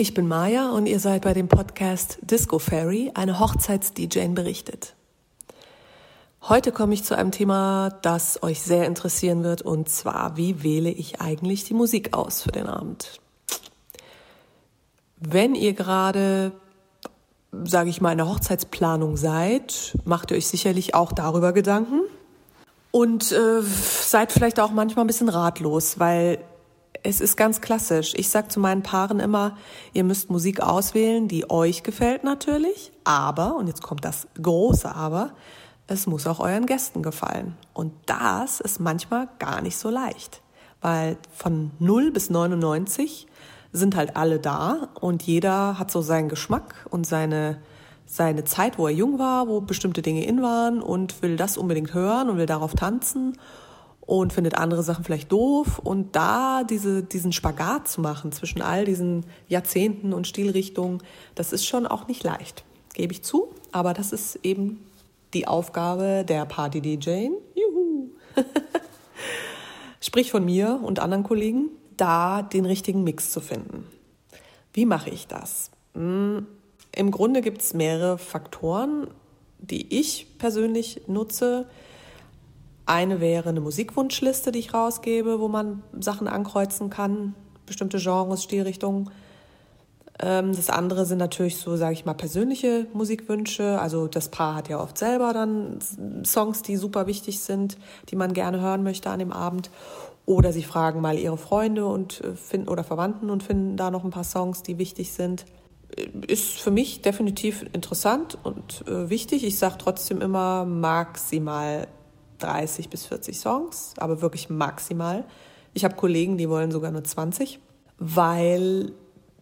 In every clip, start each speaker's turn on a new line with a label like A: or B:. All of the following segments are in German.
A: Ich bin Maya und ihr seid bei dem Podcast Disco Fairy, eine Hochzeits-DJ berichtet. Heute komme ich zu einem Thema, das euch sehr interessieren wird, und zwar, wie wähle ich eigentlich die Musik aus für den Abend? Wenn ihr gerade, sage ich mal, in der Hochzeitsplanung seid, macht ihr euch sicherlich auch darüber Gedanken und äh, seid vielleicht auch manchmal ein bisschen ratlos, weil es ist ganz klassisch. Ich sag zu meinen Paaren immer, ihr müsst Musik auswählen, die euch gefällt natürlich, aber, und jetzt kommt das große Aber, es muss auch euren Gästen gefallen. Und das ist manchmal gar nicht so leicht, weil von 0 bis 99 sind halt alle da und jeder hat so seinen Geschmack und seine, seine Zeit, wo er jung war, wo bestimmte Dinge in waren und will das unbedingt hören und will darauf tanzen und findet andere Sachen vielleicht doof. Und da diese, diesen Spagat zu machen zwischen all diesen Jahrzehnten und Stilrichtungen, das ist schon auch nicht leicht, gebe ich zu. Aber das ist eben die Aufgabe der Party-DJ. Juhu! Sprich von mir und anderen Kollegen, da den richtigen Mix zu finden. Wie mache ich das? Hm, Im Grunde gibt es mehrere Faktoren, die ich persönlich nutze. Eine wäre eine Musikwunschliste, die ich rausgebe, wo man Sachen ankreuzen kann, bestimmte Genres, Stilrichtungen. Ähm, das andere sind natürlich so, sage ich mal, persönliche Musikwünsche. Also das Paar hat ja oft selber dann Songs, die super wichtig sind, die man gerne hören möchte an dem Abend. Oder sie fragen mal ihre Freunde und äh, finden oder Verwandten und finden da noch ein paar Songs, die wichtig sind. Ist für mich definitiv interessant und äh, wichtig. Ich sage trotzdem immer maximal 30 bis 40 Songs, aber wirklich maximal. Ich habe Kollegen, die wollen sogar nur 20, weil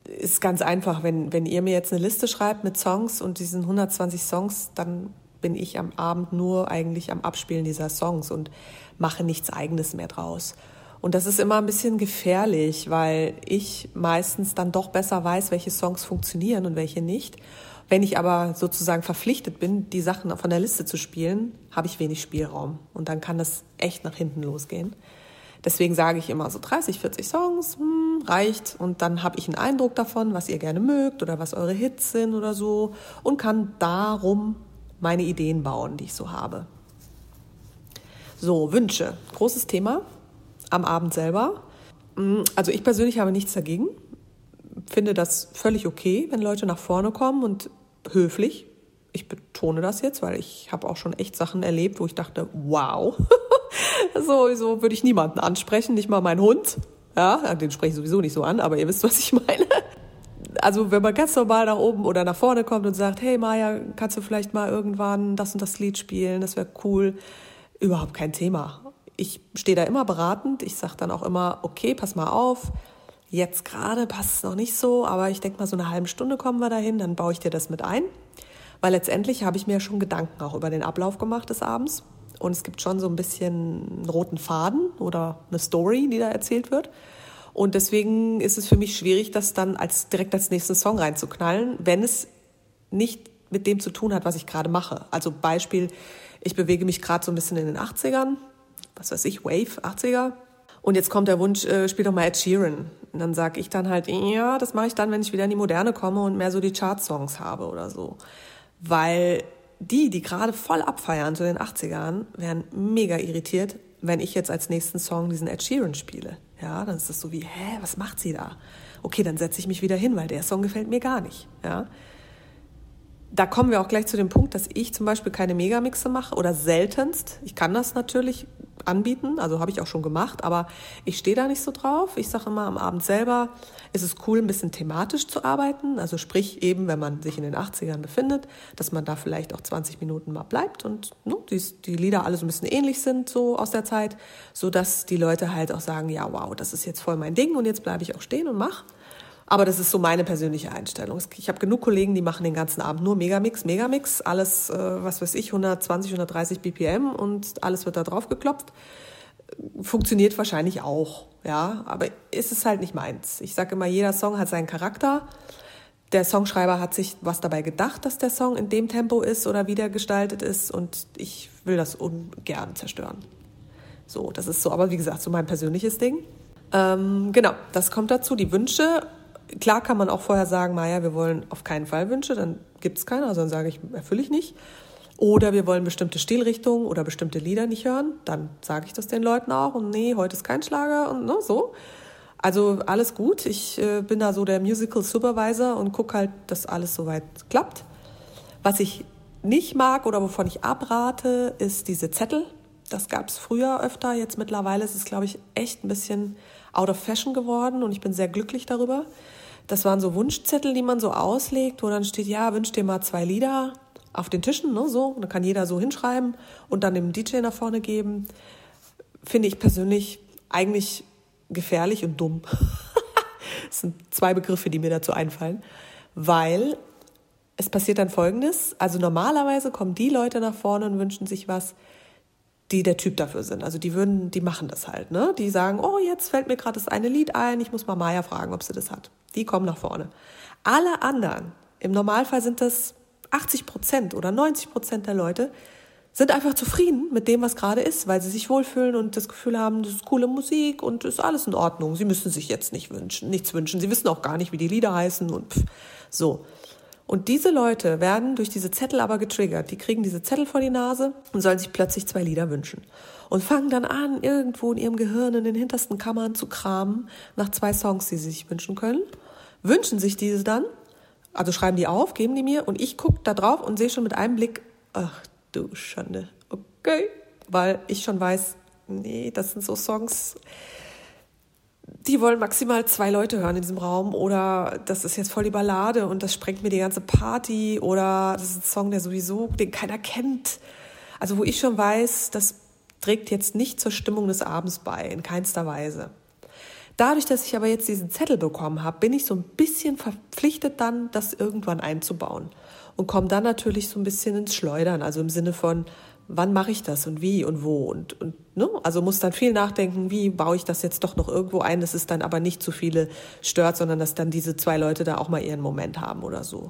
A: ist ganz einfach, wenn, wenn ihr mir jetzt eine Liste schreibt mit Songs und diesen 120 Songs, dann bin ich am Abend nur eigentlich am Abspielen dieser Songs und mache nichts eigenes mehr draus. Und das ist immer ein bisschen gefährlich, weil ich meistens dann doch besser weiß, welche Songs funktionieren und welche nicht. Wenn ich aber sozusagen verpflichtet bin, die Sachen von der Liste zu spielen, habe ich wenig Spielraum. Und dann kann das echt nach hinten losgehen. Deswegen sage ich immer so 30, 40 Songs, hm, reicht. Und dann habe ich einen Eindruck davon, was ihr gerne mögt oder was eure Hits sind oder so. Und kann darum meine Ideen bauen, die ich so habe. So, Wünsche. Großes Thema am Abend selber. Hm, also ich persönlich habe nichts dagegen. Finde das völlig okay, wenn Leute nach vorne kommen und höflich. Ich betone das jetzt, weil ich habe auch schon echt Sachen erlebt, wo ich dachte, wow, so, so würde ich niemanden ansprechen, nicht mal meinen Hund. Ja, den spreche ich sowieso nicht so an, aber ihr wisst, was ich meine. Also wenn man ganz normal nach oben oder nach vorne kommt und sagt, hey Maja, kannst du vielleicht mal irgendwann das und das Lied spielen, das wäre cool. Überhaupt kein Thema. Ich stehe da immer beratend. Ich sage dann auch immer, okay, pass mal auf, Jetzt gerade passt es noch nicht so, aber ich denke mal, so eine halbe Stunde kommen wir dahin, dann baue ich dir das mit ein. Weil letztendlich habe ich mir schon Gedanken auch über den Ablauf gemacht des Abends. Und es gibt schon so ein bisschen einen roten Faden oder eine Story, die da erzählt wird. Und deswegen ist es für mich schwierig, das dann als, direkt als nächsten Song reinzuknallen, wenn es nicht mit dem zu tun hat, was ich gerade mache. Also Beispiel, ich bewege mich gerade so ein bisschen in den 80ern, was weiß ich, Wave, 80er. Und jetzt kommt der Wunsch, äh, spiel doch mal Ed Sheeran. Und dann sage ich dann halt, ja, das mache ich dann, wenn ich wieder in die Moderne komme und mehr so die Chart-Songs habe oder so. Weil die, die gerade voll abfeiern zu den 80ern, wären mega irritiert, wenn ich jetzt als nächsten Song diesen Ed Sheeran spiele. Ja, dann ist das so wie, hä, was macht sie da? Okay, dann setze ich mich wieder hin, weil der Song gefällt mir gar nicht. Ja. Da kommen wir auch gleich zu dem Punkt, dass ich zum Beispiel keine Megamixe mache oder seltenst. Ich kann das natürlich anbieten. Also habe ich auch schon gemacht, aber ich stehe da nicht so drauf. Ich sage immer, am Abend selber ist es cool, ein bisschen thematisch zu arbeiten. Also sprich eben, wenn man sich in den 80ern befindet, dass man da vielleicht auch 20 Minuten mal bleibt und ne, die, die Lieder alle so ein bisschen ähnlich sind so aus der Zeit, so dass die Leute halt auch sagen, ja wow, das ist jetzt voll mein Ding und jetzt bleibe ich auch stehen und mach. Aber das ist so meine persönliche Einstellung. Ich habe genug Kollegen, die machen den ganzen Abend nur Megamix, Megamix, alles, äh, was weiß ich, 120, 130 BPM und alles wird da drauf geklopft. Funktioniert wahrscheinlich auch, ja, aber ist es halt nicht meins. Ich sage immer, jeder Song hat seinen Charakter. Der Songschreiber hat sich was dabei gedacht, dass der Song in dem Tempo ist oder wieder gestaltet ist und ich will das ungern zerstören. So, das ist so, aber wie gesagt, so mein persönliches Ding. Ähm, genau, das kommt dazu, die Wünsche klar kann man auch vorher sagen, Maja, wir wollen auf keinen Fall Wünsche, dann gibt es keine, also dann sage ich, erfülle ich nicht. Oder wir wollen bestimmte Stilrichtungen oder bestimmte Lieder nicht hören, dann sage ich das den Leuten auch und nee, heute ist kein Schlager und ne, so. Also alles gut. Ich äh, bin da so der Musical Supervisor und gucke halt, dass alles soweit klappt. Was ich nicht mag oder wovon ich abrate, ist diese Zettel. Das gab es früher öfter. Jetzt mittlerweile ist es, glaube ich, echt ein bisschen out of fashion geworden und ich bin sehr glücklich darüber. Das waren so Wunschzettel, die man so auslegt, wo dann steht, ja, wünsch dir mal zwei Lieder auf den Tischen, ne, so. Dann kann jeder so hinschreiben und dann dem DJ nach vorne geben. Finde ich persönlich eigentlich gefährlich und dumm. das sind zwei Begriffe, die mir dazu einfallen, weil es passiert dann Folgendes. Also normalerweise kommen die Leute nach vorne und wünschen sich was, die der Typ dafür sind. Also die würden, die machen das halt, ne? Die sagen, oh, jetzt fällt mir gerade das eine Lied ein, ich muss mal Maya fragen, ob sie das hat. Die kommen nach vorne. Alle anderen, im Normalfall sind das 80 Prozent oder 90 Prozent der Leute, sind einfach zufrieden mit dem, was gerade ist, weil sie sich wohlfühlen und das Gefühl haben, das ist coole Musik und ist alles in Ordnung. Sie müssen sich jetzt nicht wünschen, nichts wünschen. Sie wissen auch gar nicht, wie die Lieder heißen und pff, so. Und diese Leute werden durch diese Zettel aber getriggert. Die kriegen diese Zettel vor die Nase und sollen sich plötzlich zwei Lieder wünschen. Und fangen dann an, irgendwo in ihrem Gehirn in den hintersten Kammern zu kramen nach zwei Songs, die sie sich wünschen können. Wünschen sich diese dann, also schreiben die auf, geben die mir und ich gucke da drauf und sehe schon mit einem Blick, ach du Schande, okay, weil ich schon weiß, nee, das sind so Songs, die wollen maximal zwei Leute hören in diesem Raum oder das ist jetzt voll die Ballade und das sprengt mir die ganze Party oder das ist ein Song, der sowieso, den keiner kennt. Also wo ich schon weiß, das trägt jetzt nicht zur Stimmung des Abends bei, in keinster Weise. Dadurch, dass ich aber jetzt diesen Zettel bekommen habe, bin ich so ein bisschen verpflichtet dann, das irgendwann einzubauen und komme dann natürlich so ein bisschen ins Schleudern, also im Sinne von, wann mache ich das und wie und wo und, und ne? also muss dann viel nachdenken, wie baue ich das jetzt doch noch irgendwo ein, dass es dann aber nicht zu viele stört, sondern dass dann diese zwei Leute da auch mal ihren Moment haben oder so.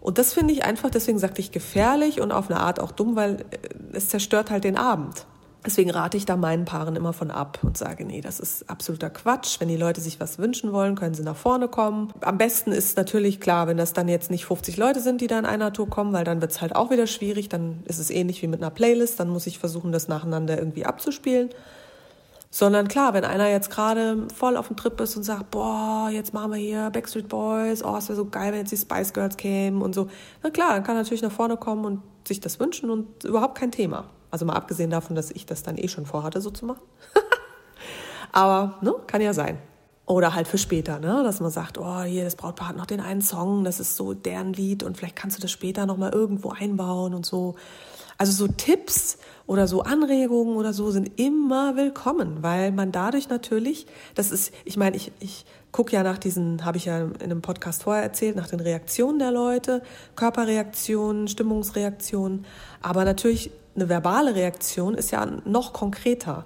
A: Und das finde ich einfach, deswegen sagte ich gefährlich und auf eine Art auch dumm, weil äh, es zerstört halt den Abend. Deswegen rate ich da meinen Paaren immer von ab und sage, nee, das ist absoluter Quatsch. Wenn die Leute sich was wünschen wollen, können sie nach vorne kommen. Am besten ist natürlich klar, wenn das dann jetzt nicht 50 Leute sind, die da in einer Tour kommen, weil dann wird's halt auch wieder schwierig. Dann ist es ähnlich wie mit einer Playlist. Dann muss ich versuchen, das nacheinander irgendwie abzuspielen. Sondern klar, wenn einer jetzt gerade voll auf dem Trip ist und sagt, boah, jetzt machen wir hier Backstreet Boys, oh, es wäre so geil, wenn jetzt die Spice Girls kämen und so. Na klar, dann kann er natürlich nach vorne kommen und sich das wünschen und überhaupt kein Thema. Also mal abgesehen davon, dass ich das dann eh schon vorhatte, so zu machen. Aber ne, kann ja sein. Oder halt für später, ne? dass man sagt, oh, hier, das Brautpaar hat noch den einen Song, das ist so deren Lied und vielleicht kannst du das später nochmal irgendwo einbauen und so. Also so Tipps oder so Anregungen oder so sind immer willkommen, weil man dadurch natürlich, das ist, ich meine, ich, ich gucke ja nach diesen, habe ich ja in einem Podcast vorher erzählt, nach den Reaktionen der Leute, Körperreaktionen, Stimmungsreaktionen, aber natürlich eine verbale Reaktion ist ja noch konkreter.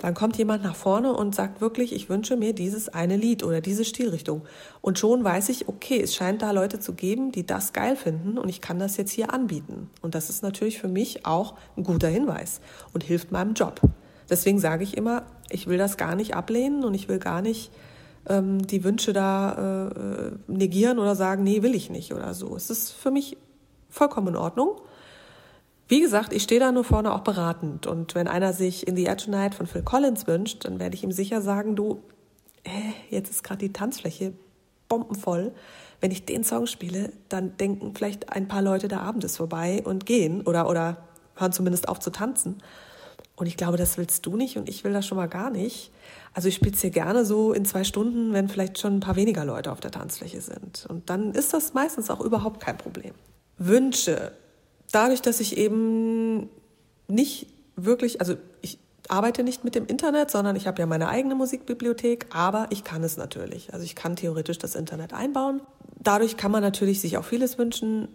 A: Dann kommt jemand nach vorne und sagt wirklich, ich wünsche mir dieses eine Lied oder diese Stilrichtung. Und schon weiß ich, okay, es scheint da Leute zu geben, die das geil finden und ich kann das jetzt hier anbieten. Und das ist natürlich für mich auch ein guter Hinweis und hilft meinem Job. Deswegen sage ich immer, ich will das gar nicht ablehnen und ich will gar nicht ähm, die Wünsche da äh, negieren oder sagen, nee, will ich nicht oder so. Es ist für mich vollkommen in Ordnung. Wie gesagt, ich stehe da nur vorne auch beratend. Und wenn einer sich In the Air Tonight von Phil Collins wünscht, dann werde ich ihm sicher sagen, du, äh, jetzt ist gerade die Tanzfläche bombenvoll. Wenn ich den Song spiele, dann denken vielleicht ein paar Leute, der Abend ist vorbei und gehen oder, oder hören zumindest auf zu tanzen. Und ich glaube, das willst du nicht und ich will das schon mal gar nicht. Also ich spiele es hier gerne so in zwei Stunden, wenn vielleicht schon ein paar weniger Leute auf der Tanzfläche sind. Und dann ist das meistens auch überhaupt kein Problem. Wünsche dadurch, dass ich eben nicht wirklich, also ich arbeite nicht mit dem Internet, sondern ich habe ja meine eigene Musikbibliothek, aber ich kann es natürlich. Also ich kann theoretisch das Internet einbauen. Dadurch kann man natürlich sich auch vieles wünschen.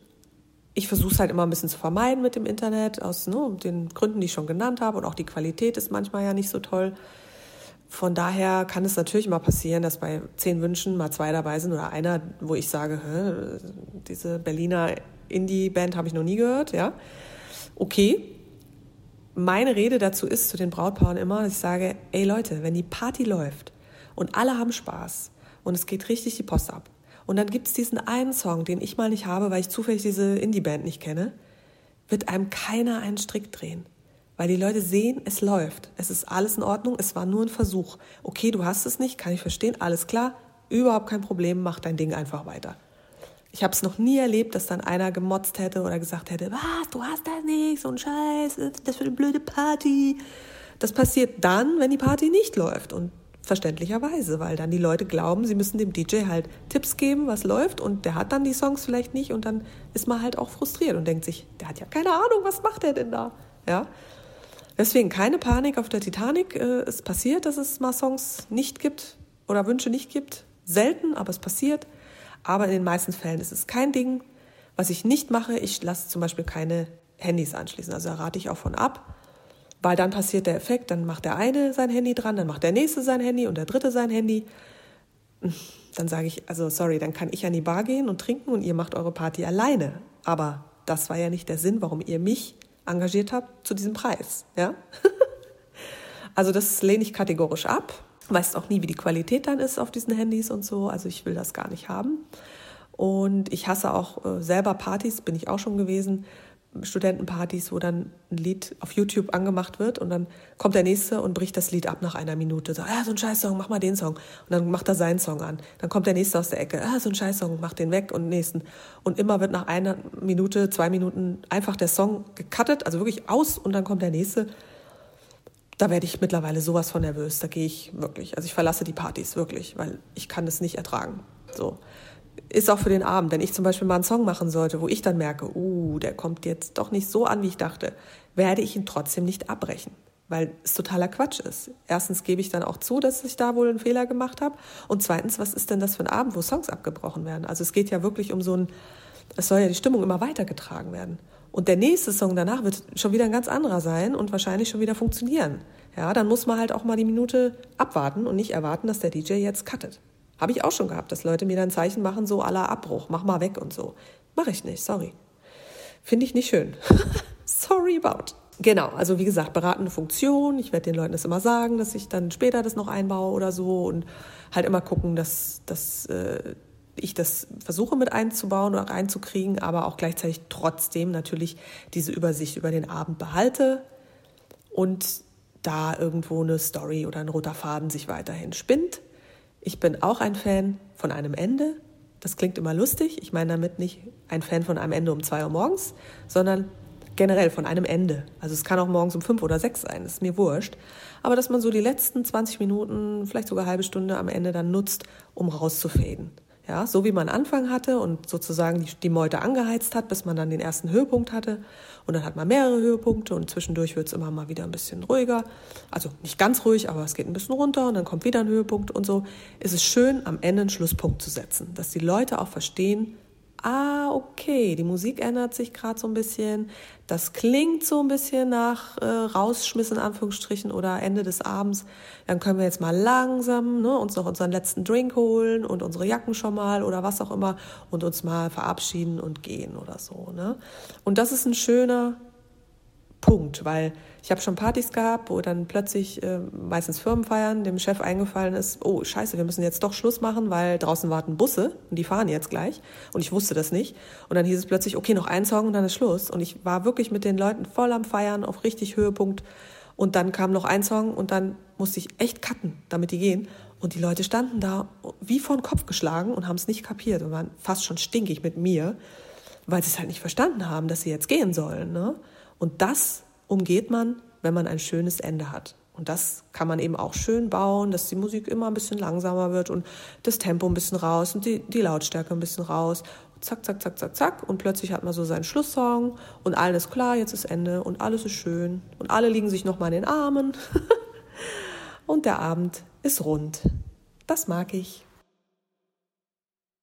A: Ich versuche es halt immer ein bisschen zu vermeiden mit dem Internet, aus ne, den Gründen, die ich schon genannt habe. Und auch die Qualität ist manchmal ja nicht so toll. Von daher kann es natürlich mal passieren, dass bei zehn Wünschen mal zwei dabei sind oder einer, wo ich sage, diese Berliner Indie-Band habe ich noch nie gehört, ja. Okay. Meine Rede dazu ist zu den Brautpaaren immer, dass ich sage, ey Leute, wenn die Party läuft und alle haben Spaß und es geht richtig die Post ab. Und dann gibt es diesen einen Song, den ich mal nicht habe, weil ich zufällig diese Indie-Band nicht kenne, wird einem keiner einen Strick drehen. Weil die Leute sehen, es läuft. Es ist alles in Ordnung, es war nur ein Versuch. Okay, du hast es nicht, kann ich verstehen, alles klar, überhaupt kein Problem, mach dein Ding einfach weiter. Ich habe es noch nie erlebt, dass dann einer gemotzt hätte oder gesagt hätte, was, du hast das nicht, so ein Scheiß, das für eine blöde Party. Das passiert dann, wenn die Party nicht läuft und verständlicherweise, weil dann die Leute glauben, sie müssen dem DJ halt Tipps geben, was läuft und der hat dann die Songs vielleicht nicht und dann ist man halt auch frustriert und denkt sich, der hat ja keine Ahnung, was macht der denn da? Ja. Deswegen keine Panik auf der Titanic. Äh, es passiert, dass es mal Songs nicht gibt oder Wünsche nicht gibt. Selten, aber es passiert. Aber in den meisten Fällen ist es kein Ding. Was ich nicht mache, ich lasse zum Beispiel keine Handys anschließen. Also da rate ich auch von ab, weil dann passiert der Effekt, dann macht der eine sein Handy dran, dann macht der nächste sein Handy und der dritte sein Handy. Dann sage ich, also sorry, dann kann ich an die Bar gehen und trinken und ihr macht eure Party alleine. Aber das war ja nicht der Sinn, warum ihr mich engagiert habt zu diesem Preis. Ja? also das lehne ich kategorisch ab. Weiß auch nie, wie die Qualität dann ist auf diesen Handys und so. Also ich will das gar nicht haben. Und ich hasse auch äh, selber Partys, bin ich auch schon gewesen, Studentenpartys, wo dann ein Lied auf YouTube angemacht wird und dann kommt der nächste und bricht das Lied ab nach einer Minute. So, ja, so ein Scheißsong, mach mal den Song. Und dann macht er seinen Song an. Dann kommt der nächste aus der Ecke, ah, so ein Scheißsong, mach den weg und nächsten. Und immer wird nach einer Minute, zwei Minuten einfach der Song gecuttet, also wirklich aus und dann kommt der nächste. Da werde ich mittlerweile sowas von nervös. Da gehe ich wirklich, also ich verlasse die Partys wirklich, weil ich kann das nicht ertragen. So ist auch für den Abend. Wenn ich zum Beispiel mal einen Song machen sollte, wo ich dann merke, uh, der kommt jetzt doch nicht so an, wie ich dachte, werde ich ihn trotzdem nicht abbrechen, weil es totaler Quatsch ist. Erstens gebe ich dann auch zu, dass ich da wohl einen Fehler gemacht habe. Und zweitens, was ist denn das für ein Abend, wo Songs abgebrochen werden? Also es geht ja wirklich um so ein, es soll ja die Stimmung immer weitergetragen werden. Und der nächste Song danach wird schon wieder ein ganz anderer sein und wahrscheinlich schon wieder funktionieren. Ja, dann muss man halt auch mal die Minute abwarten und nicht erwarten, dass der DJ jetzt cuttet. Habe ich auch schon gehabt, dass Leute mir dann Zeichen machen, so aller Abbruch, mach mal weg und so. Mache ich nicht, sorry. Finde ich nicht schön. sorry about. Genau, also wie gesagt, beratende Funktion. Ich werde den Leuten das immer sagen, dass ich dann später das noch einbaue oder so und halt immer gucken, dass, dass äh, ich das versuche mit einzubauen oder reinzukriegen, aber auch gleichzeitig trotzdem natürlich diese Übersicht über den Abend behalte und da irgendwo eine Story oder ein roter Faden sich weiterhin spinnt. Ich bin auch ein Fan von einem Ende. Das klingt immer lustig. Ich meine damit nicht ein Fan von einem Ende um zwei Uhr morgens, sondern generell von einem Ende. Also es kann auch morgens um fünf oder sechs sein, das ist mir wurscht. Aber dass man so die letzten 20 Minuten, vielleicht sogar halbe Stunde am Ende dann nutzt, um rauszufaden. Ja, so wie man Anfang hatte und sozusagen die, die Meute angeheizt hat, bis man dann den ersten Höhepunkt hatte. Und dann hat man mehrere Höhepunkte und zwischendurch wird es immer mal wieder ein bisschen ruhiger. Also nicht ganz ruhig, aber es geht ein bisschen runter und dann kommt wieder ein Höhepunkt und so. Es ist schön, am Ende einen Schlusspunkt zu setzen, dass die Leute auch verstehen, ah, okay, die Musik ändert sich gerade so ein bisschen. Das klingt so ein bisschen nach äh, Rausschmiss in Anführungsstrichen oder Ende des Abends. Dann können wir jetzt mal langsam ne, uns noch unseren letzten Drink holen und unsere Jacken schon mal oder was auch immer und uns mal verabschieden und gehen oder so. Ne? Und das ist ein schöner Punkt, weil ich habe schon Partys gehabt, wo dann plötzlich äh, meistens Firmenfeiern dem Chef eingefallen ist, oh scheiße, wir müssen jetzt doch Schluss machen, weil draußen warten Busse und die fahren jetzt gleich. Und ich wusste das nicht. Und dann hieß es plötzlich, okay, noch ein Song und dann ist Schluss. Und ich war wirklich mit den Leuten voll am Feiern, auf richtig Höhepunkt. Und dann kam noch ein Song und dann musste ich echt cutten, damit die gehen. Und die Leute standen da wie vor den Kopf geschlagen und haben es nicht kapiert und waren fast schon stinkig mit mir, weil sie es halt nicht verstanden haben, dass sie jetzt gehen sollen, ne? Und das umgeht man, wenn man ein schönes Ende hat. Und das kann man eben auch schön bauen, dass die Musik immer ein bisschen langsamer wird und das Tempo ein bisschen raus und die, die Lautstärke ein bisschen raus. Zack, zack, zack, zack, zack. Und plötzlich hat man so seinen Schlusssong und alles klar, jetzt ist Ende und alles ist schön. Und alle liegen sich nochmal in den Armen. und der Abend ist rund. Das mag ich.